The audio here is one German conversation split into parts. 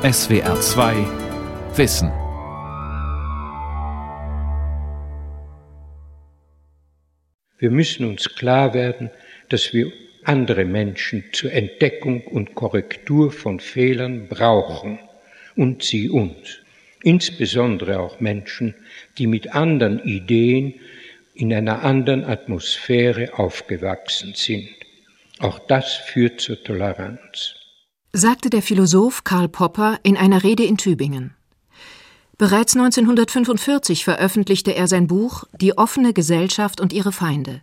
SWR 2 Wissen. Wir müssen uns klar werden, dass wir andere Menschen zur Entdeckung und Korrektur von Fehlern brauchen und sie uns. Insbesondere auch Menschen, die mit anderen Ideen in einer anderen Atmosphäre aufgewachsen sind. Auch das führt zur Toleranz. Sagte der Philosoph Karl Popper in einer Rede in Tübingen. Bereits 1945 veröffentlichte er sein Buch Die offene Gesellschaft und ihre Feinde.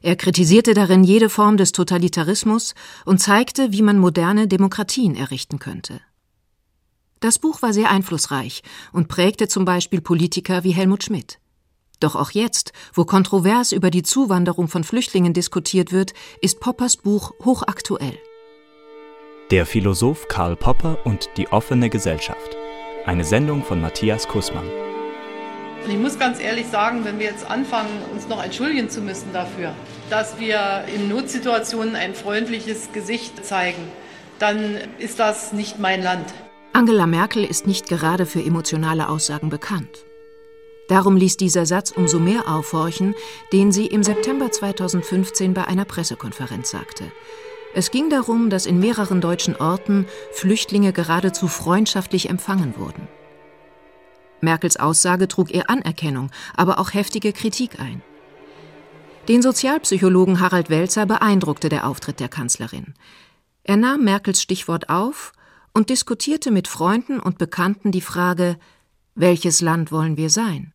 Er kritisierte darin jede Form des Totalitarismus und zeigte, wie man moderne Demokratien errichten könnte. Das Buch war sehr einflussreich und prägte zum Beispiel Politiker wie Helmut Schmidt. Doch auch jetzt, wo kontrovers über die Zuwanderung von Flüchtlingen diskutiert wird, ist Poppers Buch hochaktuell. Der Philosoph Karl Popper und die offene Gesellschaft. Eine Sendung von Matthias Kussmann. Und ich muss ganz ehrlich sagen, wenn wir jetzt anfangen, uns noch entschuldigen zu müssen dafür, dass wir in Notsituationen ein freundliches Gesicht zeigen, dann ist das nicht mein Land. Angela Merkel ist nicht gerade für emotionale Aussagen bekannt. Darum ließ dieser Satz umso mehr aufhorchen, den sie im September 2015 bei einer Pressekonferenz sagte. Es ging darum, dass in mehreren deutschen Orten Flüchtlinge geradezu freundschaftlich empfangen wurden. Merkels Aussage trug ihr Anerkennung, aber auch heftige Kritik ein. Den Sozialpsychologen Harald Welzer beeindruckte der Auftritt der Kanzlerin. Er nahm Merkels Stichwort auf und diskutierte mit Freunden und Bekannten die Frage, welches Land wollen wir sein?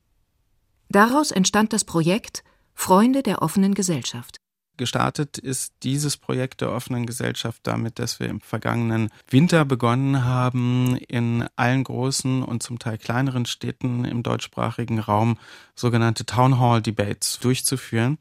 Daraus entstand das Projekt Freunde der offenen Gesellschaft. Gestartet ist dieses Projekt der offenen Gesellschaft damit, dass wir im vergangenen Winter begonnen haben, in allen großen und zum Teil kleineren Städten im deutschsprachigen Raum sogenannte Town Hall Debates durchzuführen.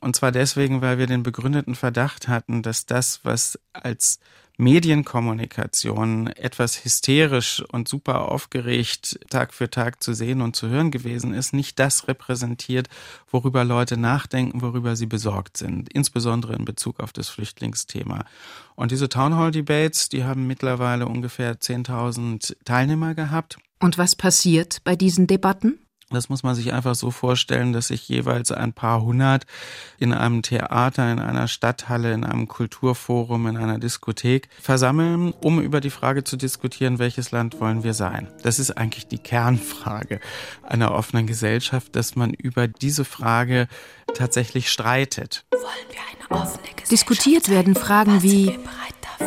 Und zwar deswegen, weil wir den begründeten Verdacht hatten, dass das, was als Medienkommunikation etwas hysterisch und super aufgeregt Tag für Tag zu sehen und zu hören gewesen ist, nicht das repräsentiert, worüber Leute nachdenken, worüber sie besorgt sind, insbesondere in Bezug auf das Flüchtlingsthema. Und diese Townhall Debates, die haben mittlerweile ungefähr 10.000 Teilnehmer gehabt. Und was passiert bei diesen Debatten? Das muss man sich einfach so vorstellen, dass sich jeweils ein paar hundert in einem Theater, in einer Stadthalle, in einem Kulturforum, in einer Diskothek versammeln, um über die Frage zu diskutieren, welches Land wollen wir sein. Das ist eigentlich die Kernfrage einer offenen Gesellschaft, dass man über diese Frage tatsächlich streitet. Wollen wir eine offene Gesellschaft Diskutiert werden Fragen wie,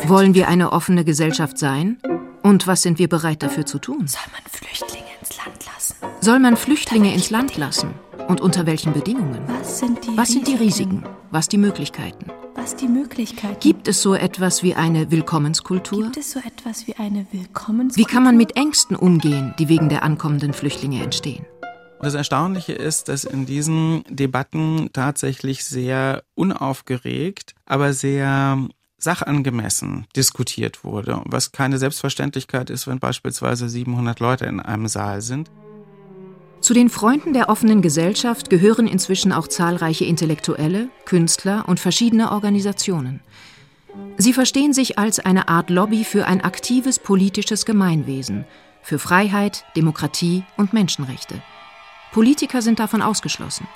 wollen wir eine offene Gesellschaft sein? Und was sind wir bereit dafür zu tun? Soll man Flüchtlinge Land lassen? Soll man Flüchtlinge ins Land lassen? Und unter welchen Bedingungen? Was sind die, was sind die Risiken? Was die Möglichkeiten? Was die Möglichkeiten? Gibt es so etwas wie eine Willkommenskultur? Gibt es so etwas wie eine Willkommenskultur? Wie kann man mit Ängsten umgehen, die wegen der ankommenden Flüchtlinge entstehen? Das Erstaunliche ist, dass in diesen Debatten tatsächlich sehr unaufgeregt, aber sehr sachangemessen diskutiert wurde, was keine Selbstverständlichkeit ist, wenn beispielsweise 700 Leute in einem Saal sind. Zu den Freunden der offenen Gesellschaft gehören inzwischen auch zahlreiche Intellektuelle, Künstler und verschiedene Organisationen. Sie verstehen sich als eine Art Lobby für ein aktives politisches Gemeinwesen, für Freiheit, Demokratie und Menschenrechte. Politiker sind davon ausgeschlossen.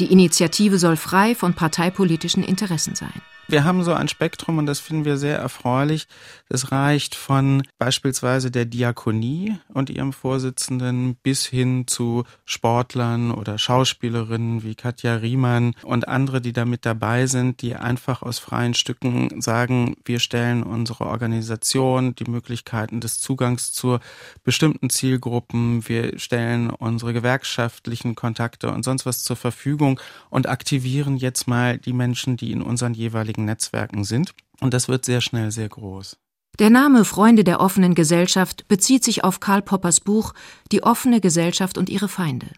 Die Initiative soll frei von parteipolitischen Interessen sein. Wir haben so ein Spektrum und das finden wir sehr erfreulich. Das reicht von beispielsweise der Diakonie und ihrem Vorsitzenden bis hin zu Sportlern oder Schauspielerinnen wie Katja Riemann und andere, die da mit dabei sind, die einfach aus freien Stücken sagen, wir stellen unsere Organisation, die Möglichkeiten des Zugangs zu bestimmten Zielgruppen, wir stellen unsere gewerkschaftlichen Kontakte und sonst was zur Verfügung und aktivieren jetzt mal die Menschen, die in unseren jeweiligen jeweiligen Netzwerken sind. Und das wird sehr schnell sehr groß. Der Name Freunde der offenen Gesellschaft bezieht sich auf Karl Poppers Buch Die offene Gesellschaft und ihre Feinde.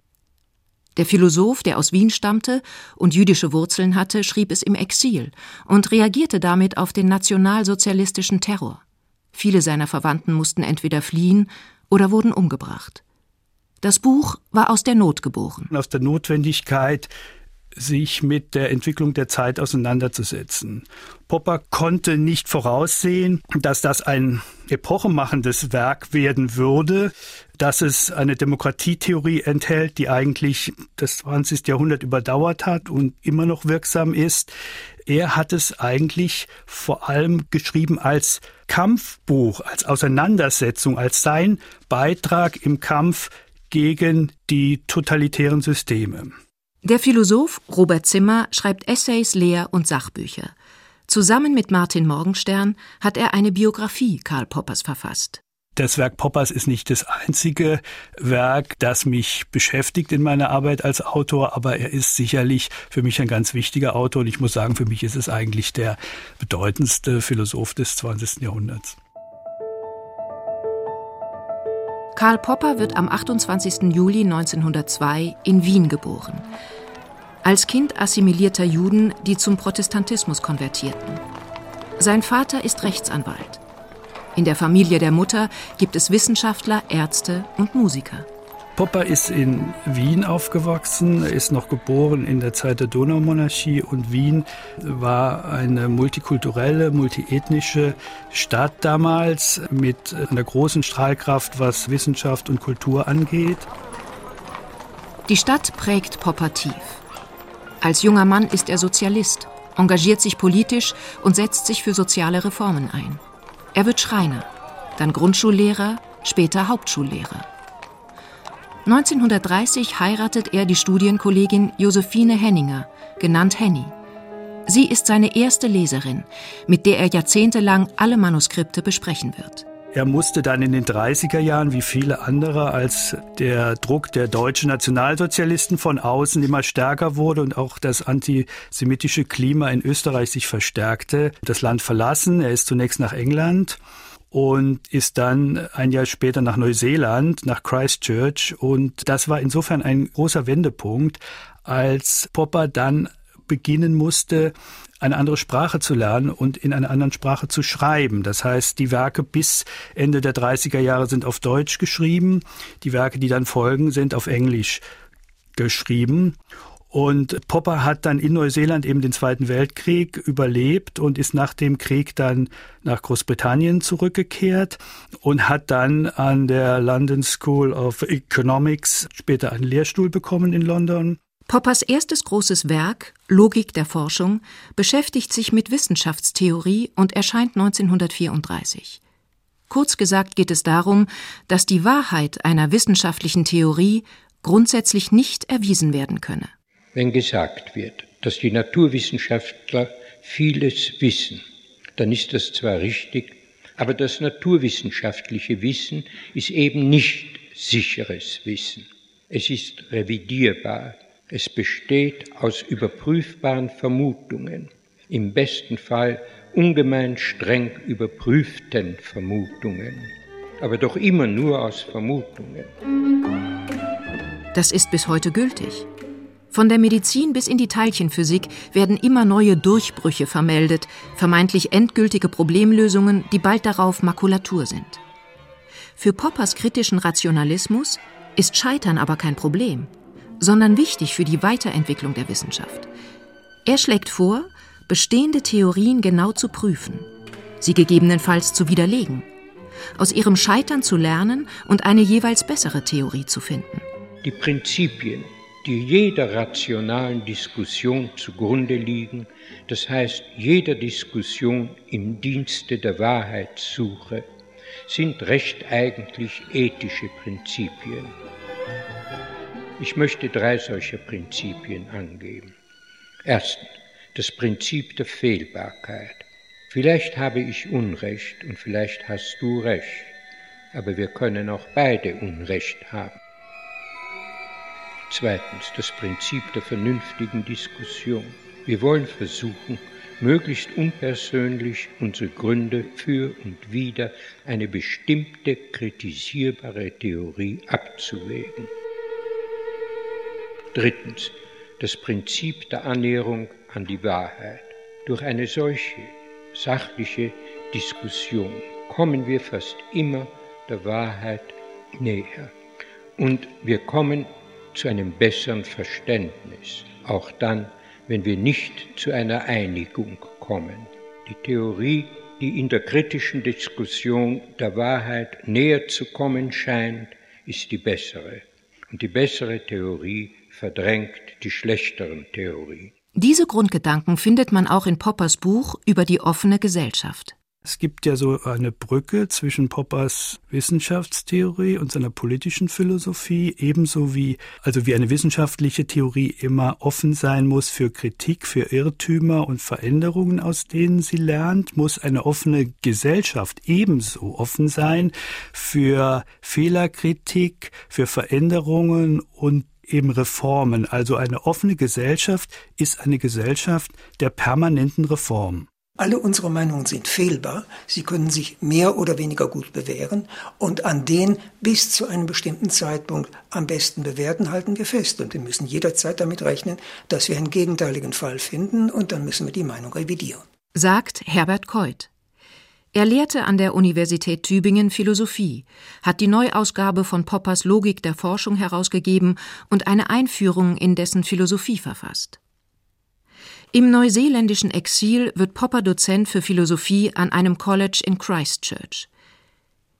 Der Philosoph, der aus Wien stammte und jüdische Wurzeln hatte, schrieb es im Exil und reagierte damit auf den nationalsozialistischen Terror. Viele seiner Verwandten mussten entweder fliehen oder wurden umgebracht. Das Buch war aus der Not geboren. Aus der Notwendigkeit, sich mit der Entwicklung der Zeit auseinanderzusetzen. Popper konnte nicht voraussehen, dass das ein epochemachendes Werk werden würde, dass es eine Demokratietheorie enthält, die eigentlich das 20. Jahrhundert überdauert hat und immer noch wirksam ist. Er hat es eigentlich vor allem geschrieben als Kampfbuch, als Auseinandersetzung, als sein Beitrag im Kampf gegen die totalitären Systeme. Der Philosoph Robert Zimmer schreibt Essays, Lehr- und Sachbücher. Zusammen mit Martin Morgenstern hat er eine Biografie Karl Poppers verfasst. Das Werk Poppers ist nicht das einzige Werk, das mich beschäftigt in meiner Arbeit als Autor, aber er ist sicherlich für mich ein ganz wichtiger Autor und ich muss sagen, für mich ist es eigentlich der bedeutendste Philosoph des 20. Jahrhunderts. Karl Popper wird am 28. Juli 1902 in Wien geboren. Als Kind assimilierter Juden, die zum Protestantismus konvertierten. Sein Vater ist Rechtsanwalt. In der Familie der Mutter gibt es Wissenschaftler, Ärzte und Musiker. Popper ist in Wien aufgewachsen, ist noch geboren in der Zeit der Donaumonarchie und Wien war eine multikulturelle, multiethnische Stadt damals mit einer großen Strahlkraft, was Wissenschaft und Kultur angeht. Die Stadt prägt Popper tief. Als junger Mann ist er Sozialist, engagiert sich politisch und setzt sich für soziale Reformen ein. Er wird Schreiner, dann Grundschullehrer, später Hauptschullehrer. 1930 heiratet er die Studienkollegin Josephine Henninger, genannt Henny. Sie ist seine erste Leserin, mit der er jahrzehntelang alle Manuskripte besprechen wird. Er musste dann in den 30er Jahren, wie viele andere, als der Druck der deutschen Nationalsozialisten von außen immer stärker wurde und auch das antisemitische Klima in Österreich sich verstärkte, das Land verlassen. Er ist zunächst nach England und ist dann ein Jahr später nach Neuseeland, nach Christchurch. Und das war insofern ein großer Wendepunkt, als Popper dann beginnen musste, eine andere Sprache zu lernen und in einer anderen Sprache zu schreiben. Das heißt, die Werke bis Ende der 30er Jahre sind auf Deutsch geschrieben, die Werke, die dann folgen, sind auf Englisch geschrieben. Und Popper hat dann in Neuseeland eben den Zweiten Weltkrieg überlebt und ist nach dem Krieg dann nach Großbritannien zurückgekehrt und hat dann an der London School of Economics später einen Lehrstuhl bekommen in London Poppers erstes großes Werk, Logik der Forschung, beschäftigt sich mit Wissenschaftstheorie und erscheint 1934. Kurz gesagt geht es darum, dass die Wahrheit einer wissenschaftlichen Theorie grundsätzlich nicht erwiesen werden könne. Wenn gesagt wird, dass die Naturwissenschaftler vieles wissen, dann ist das zwar richtig, aber das naturwissenschaftliche Wissen ist eben nicht sicheres Wissen. Es ist revidierbar, es besteht aus überprüfbaren Vermutungen, im besten Fall ungemein streng überprüften Vermutungen, aber doch immer nur aus Vermutungen. Das ist bis heute gültig. Von der Medizin bis in die Teilchenphysik werden immer neue Durchbrüche vermeldet, vermeintlich endgültige Problemlösungen, die bald darauf Makulatur sind. Für Poppers kritischen Rationalismus ist Scheitern aber kein Problem sondern wichtig für die Weiterentwicklung der Wissenschaft. Er schlägt vor, bestehende Theorien genau zu prüfen, sie gegebenenfalls zu widerlegen, aus ihrem Scheitern zu lernen und eine jeweils bessere Theorie zu finden. Die Prinzipien, die jeder rationalen Diskussion zugrunde liegen, das heißt jeder Diskussion im Dienste der Wahrheitssuche, sind recht eigentlich ethische Prinzipien. Ich möchte drei solcher Prinzipien angeben. Erstens, das Prinzip der Fehlbarkeit. Vielleicht habe ich Unrecht und vielleicht hast du Recht, aber wir können auch beide Unrecht haben. Zweitens, das Prinzip der vernünftigen Diskussion. Wir wollen versuchen, möglichst unpersönlich unsere Gründe für und wider eine bestimmte kritisierbare Theorie abzuwägen. Drittens, das Prinzip der Annäherung an die Wahrheit. Durch eine solche sachliche Diskussion kommen wir fast immer der Wahrheit näher. Und wir kommen zu einem besseren Verständnis, auch dann, wenn wir nicht zu einer Einigung kommen. Die Theorie, die in der kritischen Diskussion der Wahrheit näher zu kommen scheint, ist die bessere. Und die bessere Theorie verdrängt die schlechteren Theorien. Diese Grundgedanken findet man auch in Poppers Buch über die offene Gesellschaft. Es gibt ja so eine Brücke zwischen Poppers Wissenschaftstheorie und seiner politischen Philosophie, ebenso wie, also wie eine wissenschaftliche Theorie immer offen sein muss für Kritik, für Irrtümer und Veränderungen, aus denen sie lernt, muss eine offene Gesellschaft ebenso offen sein für Fehlerkritik, für Veränderungen und eben Reformen. Also eine offene Gesellschaft ist eine Gesellschaft der permanenten Reform. Alle unsere Meinungen sind fehlbar. Sie können sich mehr oder weniger gut bewähren. Und an den bis zu einem bestimmten Zeitpunkt am besten bewährten halten wir fest. Und wir müssen jederzeit damit rechnen, dass wir einen gegenteiligen Fall finden. Und dann müssen wir die Meinung revidieren. Sagt Herbert Keuth. Er lehrte an der Universität Tübingen Philosophie, hat die Neuausgabe von Poppers Logik der Forschung herausgegeben und eine Einführung in dessen Philosophie verfasst. Im neuseeländischen Exil wird Popper Dozent für Philosophie an einem College in Christchurch.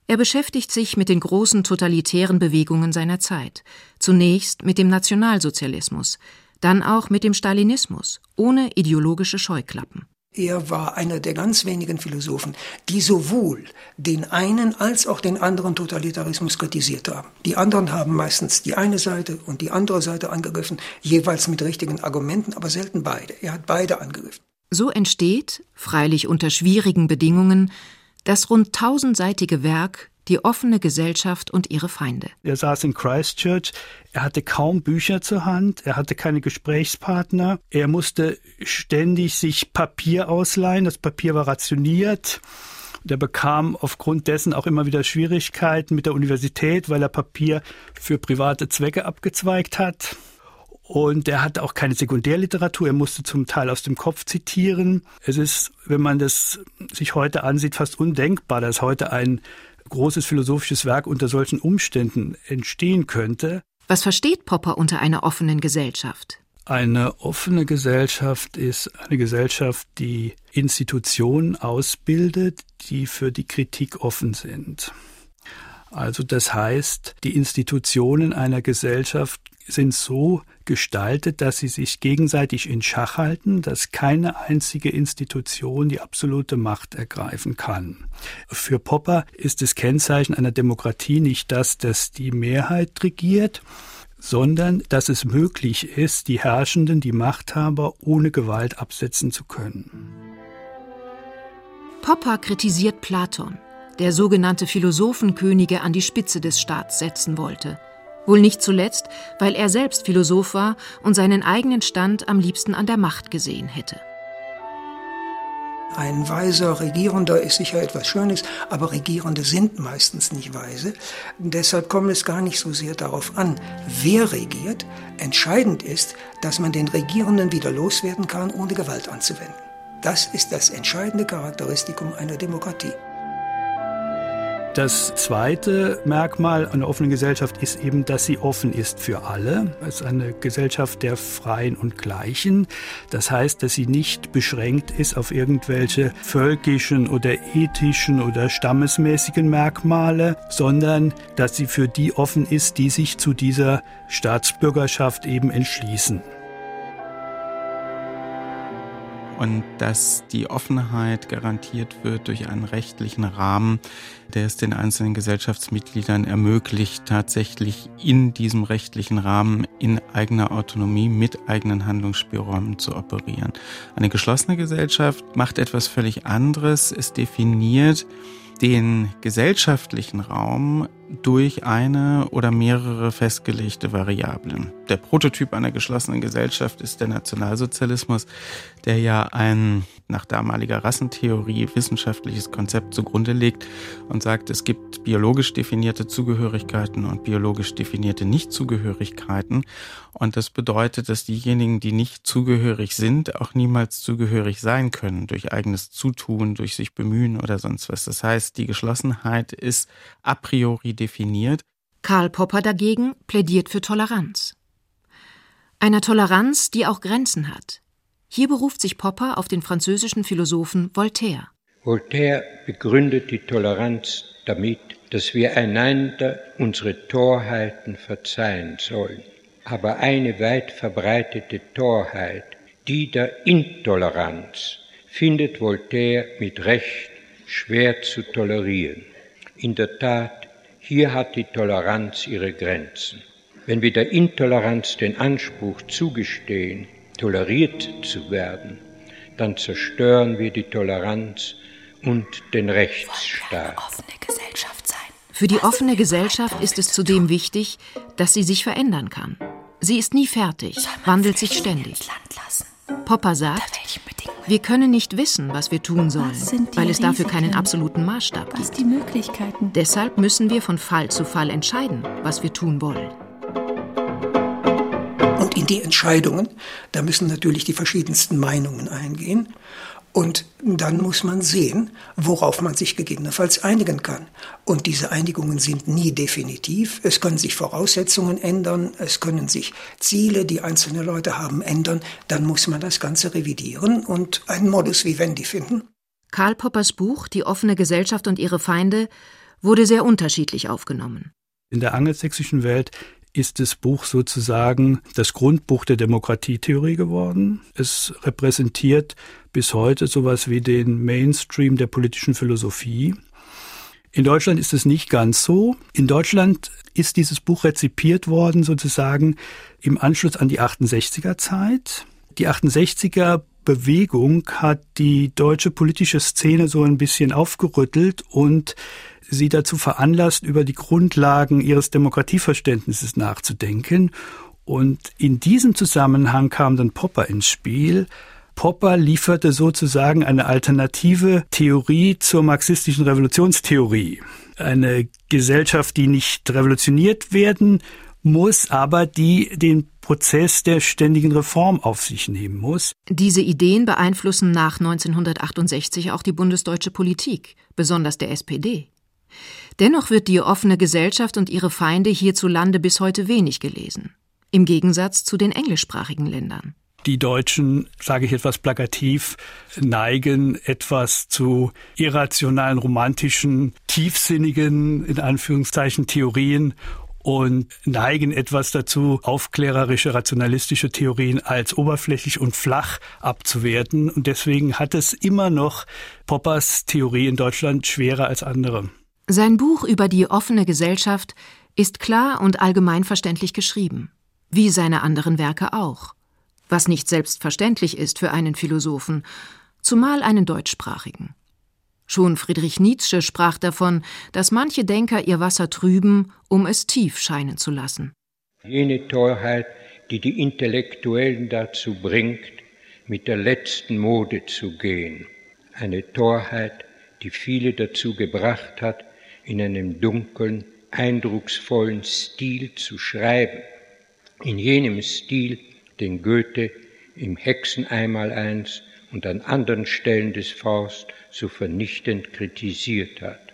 Er beschäftigt sich mit den großen totalitären Bewegungen seiner Zeit, zunächst mit dem Nationalsozialismus, dann auch mit dem Stalinismus, ohne ideologische Scheuklappen. Er war einer der ganz wenigen Philosophen, die sowohl den einen als auch den anderen Totalitarismus kritisiert haben. Die anderen haben meistens die eine Seite und die andere Seite angegriffen, jeweils mit richtigen Argumenten, aber selten beide. Er hat beide angegriffen. So entsteht, freilich unter schwierigen Bedingungen, das rund tausendseitige Werk die offene Gesellschaft und ihre Feinde. Er saß in Christchurch, er hatte kaum Bücher zur Hand, er hatte keine Gesprächspartner, er musste ständig sich Papier ausleihen, das Papier war rationiert. Der bekam aufgrund dessen auch immer wieder Schwierigkeiten mit der Universität, weil er Papier für private Zwecke abgezweigt hat. Und er hatte auch keine Sekundärliteratur, er musste zum Teil aus dem Kopf zitieren. Es ist, wenn man das sich heute ansieht, fast undenkbar, dass heute ein großes philosophisches Werk unter solchen Umständen entstehen könnte. Was versteht Popper unter einer offenen Gesellschaft? Eine offene Gesellschaft ist eine Gesellschaft, die Institutionen ausbildet, die für die Kritik offen sind. Also das heißt, die Institutionen einer Gesellschaft sind so gestaltet, dass sie sich gegenseitig in Schach halten, dass keine einzige Institution die absolute Macht ergreifen kann. Für Popper ist das Kennzeichen einer Demokratie nicht das, dass die Mehrheit regiert, sondern dass es möglich ist, die Herrschenden, die Machthaber ohne Gewalt absetzen zu können. Popper kritisiert Platon, der sogenannte Philosophenkönige an die Spitze des Staats setzen wollte – Wohl nicht zuletzt, weil er selbst Philosoph war und seinen eigenen Stand am liebsten an der Macht gesehen hätte. Ein weiser Regierender ist sicher etwas Schönes, aber Regierende sind meistens nicht weise. Deshalb kommt es gar nicht so sehr darauf an, wer regiert. Entscheidend ist, dass man den Regierenden wieder loswerden kann, ohne Gewalt anzuwenden. Das ist das entscheidende Charakteristikum einer Demokratie. Das zweite Merkmal einer offenen Gesellschaft ist eben, dass sie offen ist für alle. Es ist eine Gesellschaft der Freien und Gleichen. Das heißt, dass sie nicht beschränkt ist auf irgendwelche völkischen oder ethischen oder stammesmäßigen Merkmale, sondern dass sie für die offen ist, die sich zu dieser Staatsbürgerschaft eben entschließen und dass die Offenheit garantiert wird durch einen rechtlichen Rahmen, der es den einzelnen Gesellschaftsmitgliedern ermöglicht, tatsächlich in diesem rechtlichen Rahmen in eigener Autonomie mit eigenen Handlungsspielräumen zu operieren. Eine geschlossene Gesellschaft macht etwas völlig anderes. Es definiert den gesellschaftlichen Raum durch eine oder mehrere festgelegte Variablen. Der Prototyp einer geschlossenen Gesellschaft ist der Nationalsozialismus, der ja ein nach damaliger Rassentheorie wissenschaftliches Konzept zugrunde legt und sagt, es gibt biologisch definierte Zugehörigkeiten und biologisch definierte Nichtzugehörigkeiten. Und das bedeutet, dass diejenigen, die nicht zugehörig sind, auch niemals zugehörig sein können durch eigenes Zutun, durch sich bemühen oder sonst was. Das heißt, die Geschlossenheit ist a priori definiert. Karl Popper dagegen plädiert für Toleranz. Einer Toleranz, die auch Grenzen hat. Hier beruft sich Popper auf den französischen Philosophen Voltaire. Voltaire begründet die Toleranz damit, dass wir einander unsere Torheiten verzeihen sollen. Aber eine weit verbreitete Torheit, die der Intoleranz, findet Voltaire mit Recht schwer zu tolerieren. In der Tat, hier hat die Toleranz ihre Grenzen. Wenn wir der Intoleranz den Anspruch zugestehen, toleriert zu werden, dann zerstören wir die Toleranz und den Rechtsstaat. Für die offene Gesellschaft ist es zudem wichtig, dass sie sich verändern kann. Sie ist nie fertig, wandelt sich ständig. Popper sagt, wir können nicht wissen, was wir tun sollen, weil es dafür keinen absoluten Maßstab gibt. Die Möglichkeiten. Deshalb müssen wir von Fall zu Fall entscheiden, was wir tun wollen. Und in die Entscheidungen, da müssen natürlich die verschiedensten Meinungen eingehen. Und dann muss man sehen, worauf man sich gegebenenfalls einigen kann. Und diese Einigungen sind nie definitiv. Es können sich Voraussetzungen ändern, es können sich Ziele, die einzelne Leute haben, ändern. Dann muss man das Ganze revidieren und einen Modus vivendi finden. Karl Poppers Buch Die offene Gesellschaft und ihre Feinde wurde sehr unterschiedlich aufgenommen. In der angelsächsischen Welt ist das Buch sozusagen das Grundbuch der Demokratietheorie geworden. Es repräsentiert bis heute sowas wie den Mainstream der politischen Philosophie. In Deutschland ist es nicht ganz so. In Deutschland ist dieses Buch rezipiert worden sozusagen im Anschluss an die 68er Zeit. Die 68er Bewegung hat die deutsche politische Szene so ein bisschen aufgerüttelt und sie dazu veranlasst, über die Grundlagen ihres Demokratieverständnisses nachzudenken. Und in diesem Zusammenhang kam dann Popper ins Spiel. Popper lieferte sozusagen eine alternative Theorie zur marxistischen Revolutionstheorie. Eine Gesellschaft, die nicht revolutioniert werden muss, aber die den Prozess der ständigen Reform auf sich nehmen muss. Diese Ideen beeinflussen nach 1968 auch die bundesdeutsche Politik, besonders der SPD. Dennoch wird die offene Gesellschaft und ihre Feinde hierzulande bis heute wenig gelesen, im Gegensatz zu den englischsprachigen Ländern. Die Deutschen, sage ich etwas plakativ, neigen etwas zu irrationalen, romantischen, tiefsinnigen, in Anführungszeichen, Theorien und neigen etwas dazu, aufklärerische, rationalistische Theorien als oberflächlich und flach abzuwerten. Und deswegen hat es immer noch Poppers Theorie in Deutschland schwerer als andere. Sein Buch über die offene Gesellschaft ist klar und allgemeinverständlich geschrieben, wie seine anderen Werke auch, was nicht selbstverständlich ist für einen Philosophen, zumal einen deutschsprachigen. Schon Friedrich Nietzsche sprach davon, dass manche Denker ihr Wasser trüben, um es tief scheinen zu lassen. Jene Torheit, die die Intellektuellen dazu bringt, mit der letzten Mode zu gehen. Eine Torheit, die viele dazu gebracht hat, in einem dunklen, eindrucksvollen Stil zu schreiben, in jenem Stil, den Goethe im Hexeneinmaleins und an anderen Stellen des Faust so vernichtend kritisiert hat.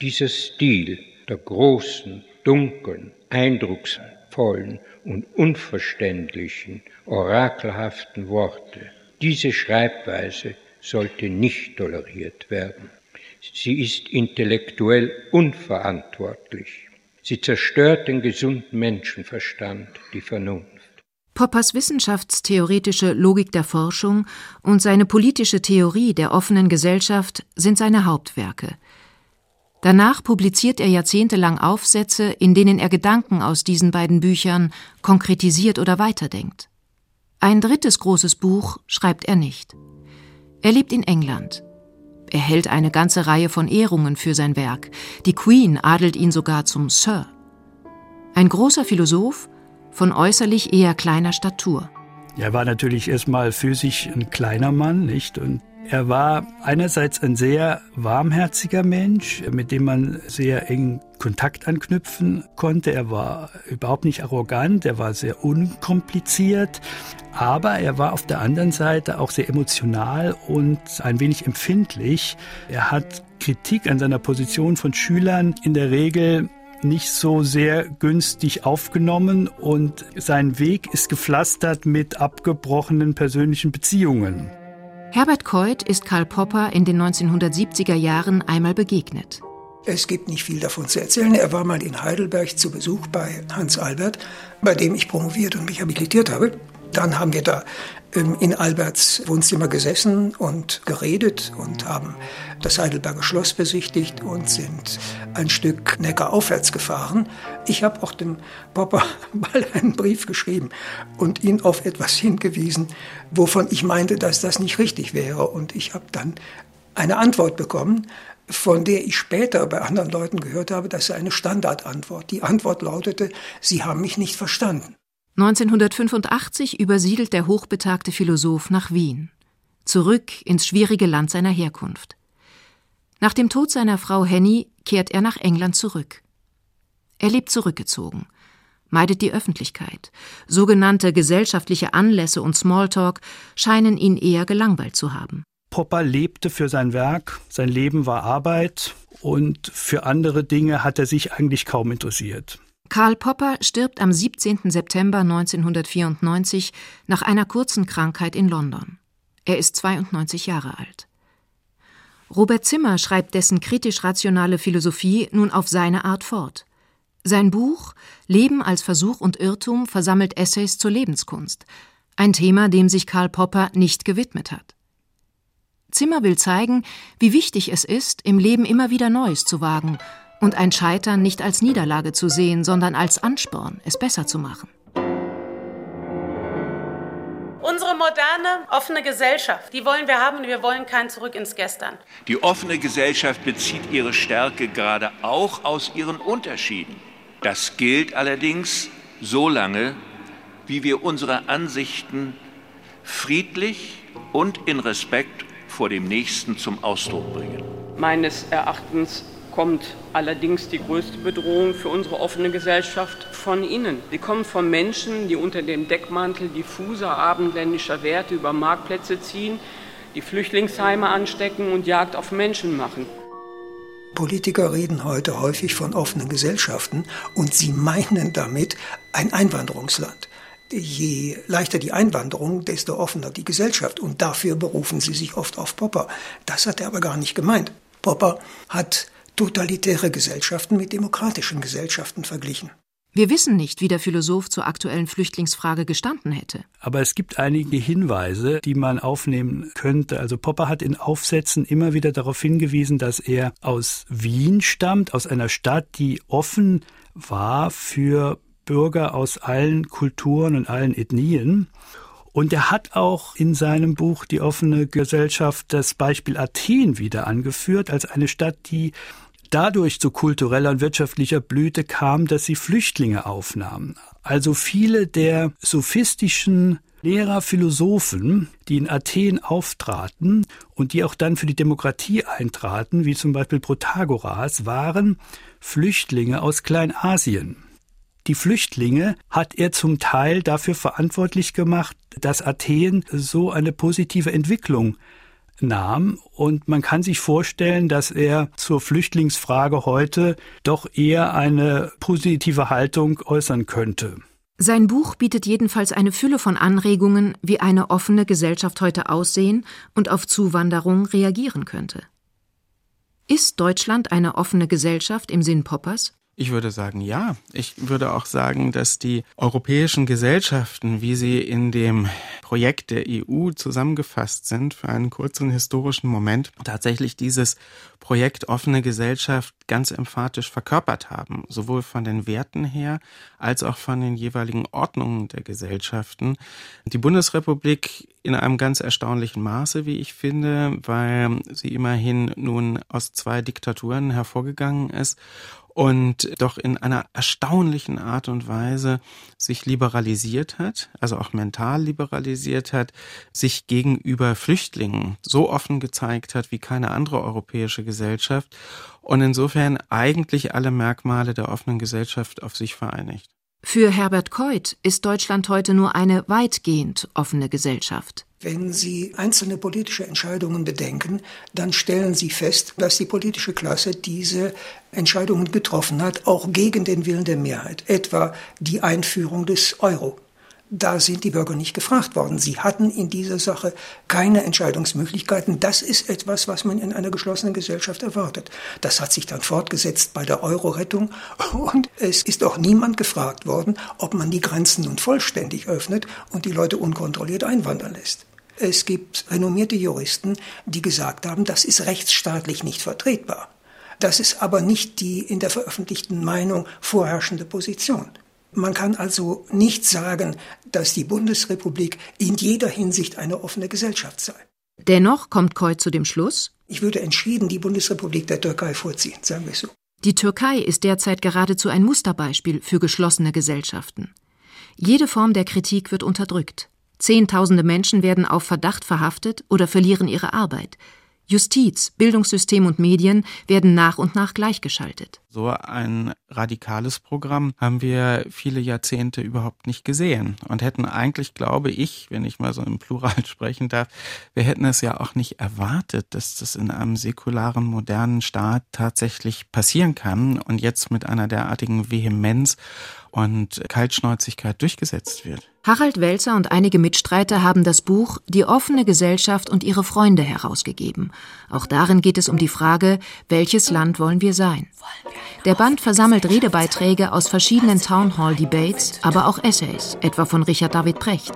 Dieser Stil der großen, dunklen, eindrucksvollen und unverständlichen, orakelhaften Worte, diese Schreibweise sollte nicht toleriert werden. Sie ist intellektuell unverantwortlich. Sie zerstört den gesunden Menschenverstand, die Vernunft. Poppers wissenschaftstheoretische Logik der Forschung und seine politische Theorie der offenen Gesellschaft sind seine Hauptwerke. Danach publiziert er jahrzehntelang Aufsätze, in denen er Gedanken aus diesen beiden Büchern konkretisiert oder weiterdenkt. Ein drittes großes Buch schreibt er nicht. Er lebt in England. Er hält eine ganze Reihe von Ehrungen für sein Werk. Die Queen adelt ihn sogar zum Sir. Ein großer Philosoph, von äußerlich eher kleiner Statur. Er war natürlich erstmal physisch ein kleiner Mann, nicht? Und er war einerseits ein sehr warmherziger Mensch, mit dem man sehr eng Kontakt anknüpfen konnte. Er war überhaupt nicht arrogant, er war sehr unkompliziert, aber er war auf der anderen Seite auch sehr emotional und ein wenig empfindlich. Er hat Kritik an seiner Position von Schülern in der Regel nicht so sehr günstig aufgenommen und sein Weg ist gepflastert mit abgebrochenen persönlichen Beziehungen. Herbert Keuth ist Karl Popper in den 1970er Jahren einmal begegnet. Es gibt nicht viel davon zu erzählen. Er war mal in Heidelberg zu Besuch bei Hans Albert, bei dem ich promoviert und mich habilitiert habe. Dann haben wir da ähm, in Alberts Wohnzimmer gesessen und geredet und haben das Heidelberger Schloss besichtigt und sind ein Stück Neckar aufwärts gefahren. Ich habe auch dem Popper mal einen Brief geschrieben und ihn auf etwas hingewiesen, wovon ich meinte, dass das nicht richtig wäre. Und ich habe dann eine Antwort bekommen, von der ich später bei anderen Leuten gehört habe, das sei eine Standardantwort. Die Antwort lautete, Sie haben mich nicht verstanden. 1985 übersiedelt der hochbetagte Philosoph nach Wien, zurück ins schwierige Land seiner Herkunft. Nach dem Tod seiner Frau Henny kehrt er nach England zurück. Er lebt zurückgezogen, meidet die Öffentlichkeit. Sogenannte gesellschaftliche Anlässe und Smalltalk scheinen ihn eher gelangweilt zu haben. Popper lebte für sein Werk, sein Leben war Arbeit und für andere Dinge hat er sich eigentlich kaum interessiert. Karl Popper stirbt am 17. September 1994 nach einer kurzen Krankheit in London. Er ist 92 Jahre alt. Robert Zimmer schreibt dessen kritisch-rationale Philosophie nun auf seine Art fort. Sein Buch Leben als Versuch und Irrtum versammelt Essays zur Lebenskunst, ein Thema, dem sich Karl Popper nicht gewidmet hat. Zimmer will zeigen, wie wichtig es ist, im Leben immer wieder Neues zu wagen und ein Scheitern nicht als Niederlage zu sehen, sondern als Ansporn, es besser zu machen. Unsere moderne, offene Gesellschaft, die wollen wir haben und wir wollen kein Zurück ins Gestern. Die offene Gesellschaft bezieht ihre Stärke gerade auch aus ihren Unterschieden. Das gilt allerdings so lange, wie wir unsere Ansichten friedlich und in Respekt vor dem Nächsten zum Ausdruck bringen. Meines Erachtens kommt allerdings die größte Bedrohung für unsere offene Gesellschaft von innen. Sie kommt von Menschen, die unter dem Deckmantel diffuser abendländischer Werte über Marktplätze ziehen, die Flüchtlingsheime anstecken und Jagd auf Menschen machen. Politiker reden heute häufig von offenen Gesellschaften und sie meinen damit ein Einwanderungsland. Je leichter die Einwanderung, desto offener die Gesellschaft. Und dafür berufen sie sich oft auf Popper. Das hat er aber gar nicht gemeint. Popper hat totalitäre Gesellschaften mit demokratischen Gesellschaften verglichen. Wir wissen nicht, wie der Philosoph zur aktuellen Flüchtlingsfrage gestanden hätte. Aber es gibt einige Hinweise, die man aufnehmen könnte. Also Popper hat in Aufsätzen immer wieder darauf hingewiesen, dass er aus Wien stammt, aus einer Stadt, die offen war für Bürger aus allen Kulturen und allen Ethnien. Und er hat auch in seinem Buch Die offene Gesellschaft das Beispiel Athen wieder angeführt als eine Stadt, die dadurch zu kultureller und wirtschaftlicher Blüte kam, dass sie Flüchtlinge aufnahmen. Also viele der sophistischen Lehrer, Philosophen, die in Athen auftraten und die auch dann für die Demokratie eintraten, wie zum Beispiel Protagoras, waren Flüchtlinge aus Kleinasien. Die Flüchtlinge hat er zum Teil dafür verantwortlich gemacht, dass Athen so eine positive Entwicklung nahm. Und man kann sich vorstellen, dass er zur Flüchtlingsfrage heute doch eher eine positive Haltung äußern könnte. Sein Buch bietet jedenfalls eine Fülle von Anregungen, wie eine offene Gesellschaft heute aussehen und auf Zuwanderung reagieren könnte. Ist Deutschland eine offene Gesellschaft im Sinn Poppers? Ich würde sagen, ja. Ich würde auch sagen, dass die europäischen Gesellschaften, wie sie in dem Projekt der EU zusammengefasst sind, für einen kurzen historischen Moment tatsächlich dieses Projekt offene Gesellschaft ganz emphatisch verkörpert haben, sowohl von den Werten her als auch von den jeweiligen Ordnungen der Gesellschaften. Die Bundesrepublik in einem ganz erstaunlichen Maße, wie ich finde, weil sie immerhin nun aus zwei Diktaturen hervorgegangen ist und doch in einer erstaunlichen Art und Weise sich liberalisiert hat, also auch mental liberalisiert hat, sich gegenüber Flüchtlingen so offen gezeigt hat wie keine andere europäische Gesellschaft und insofern eigentlich alle Merkmale der offenen Gesellschaft auf sich vereinigt. Für Herbert Keuth ist Deutschland heute nur eine weitgehend offene Gesellschaft. Wenn Sie einzelne politische Entscheidungen bedenken, dann stellen Sie fest, dass die politische Klasse diese Entscheidungen getroffen hat, auch gegen den Willen der Mehrheit, etwa die Einführung des Euro. Da sind die Bürger nicht gefragt worden. Sie hatten in dieser Sache keine Entscheidungsmöglichkeiten. Das ist etwas, was man in einer geschlossenen Gesellschaft erwartet. Das hat sich dann fortgesetzt bei der Euro-Rettung. Und es ist auch niemand gefragt worden, ob man die Grenzen nun vollständig öffnet und die Leute unkontrolliert einwandern lässt. Es gibt renommierte Juristen, die gesagt haben, das ist rechtsstaatlich nicht vertretbar. Das ist aber nicht die in der veröffentlichten Meinung vorherrschende Position. Man kann also nicht sagen, dass die Bundesrepublik in jeder Hinsicht eine offene Gesellschaft sei. Dennoch kommt Koy zu dem Schluss, ich würde entschieden die Bundesrepublik der Türkei vorziehen, sagen wir so. Die Türkei ist derzeit geradezu ein Musterbeispiel für geschlossene Gesellschaften. Jede Form der Kritik wird unterdrückt. Zehntausende Menschen werden auf Verdacht verhaftet oder verlieren ihre Arbeit. Justiz, Bildungssystem und Medien werden nach und nach gleichgeschaltet. So ein radikales Programm haben wir viele Jahrzehnte überhaupt nicht gesehen und hätten eigentlich, glaube ich, wenn ich mal so im Plural sprechen darf, wir hätten es ja auch nicht erwartet, dass das in einem säkularen, modernen Staat tatsächlich passieren kann und jetzt mit einer derartigen Vehemenz und Kaltschnäuzigkeit durchgesetzt wird. Harald Welzer und einige Mitstreiter haben das Buch Die offene Gesellschaft und ihre Freunde herausgegeben. Auch darin geht es um die Frage, welches Land wollen wir sein? Der Band versammelt Redebeiträge aus verschiedenen Townhall-Debates, aber auch Essays, etwa von Richard David Precht.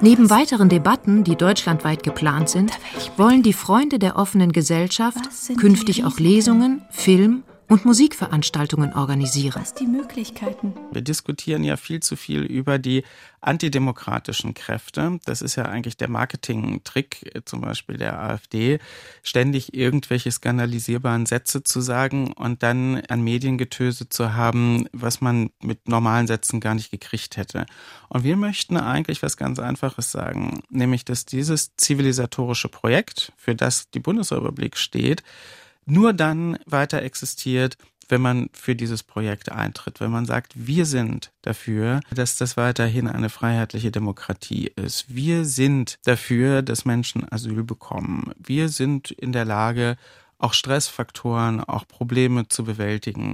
Neben weiteren Debatten, die deutschlandweit geplant sind, wollen die Freunde der offenen Gesellschaft künftig auch Lesungen, Film und Musikveranstaltungen organisieren. Was die Möglichkeiten? Wir diskutieren ja viel zu viel über die antidemokratischen Kräfte. Das ist ja eigentlich der Marketing-Trick, zum Beispiel der AfD, ständig irgendwelche skandalisierbaren Sätze zu sagen und dann ein Mediengetöse zu haben, was man mit normalen Sätzen gar nicht gekriegt hätte. Und wir möchten eigentlich was ganz Einfaches sagen, nämlich, dass dieses zivilisatorische Projekt, für das die Bundesrepublik steht, nur dann weiter existiert, wenn man für dieses Projekt eintritt, wenn man sagt, wir sind dafür, dass das weiterhin eine freiheitliche Demokratie ist. Wir sind dafür, dass Menschen Asyl bekommen. Wir sind in der Lage, auch Stressfaktoren, auch Probleme zu bewältigen.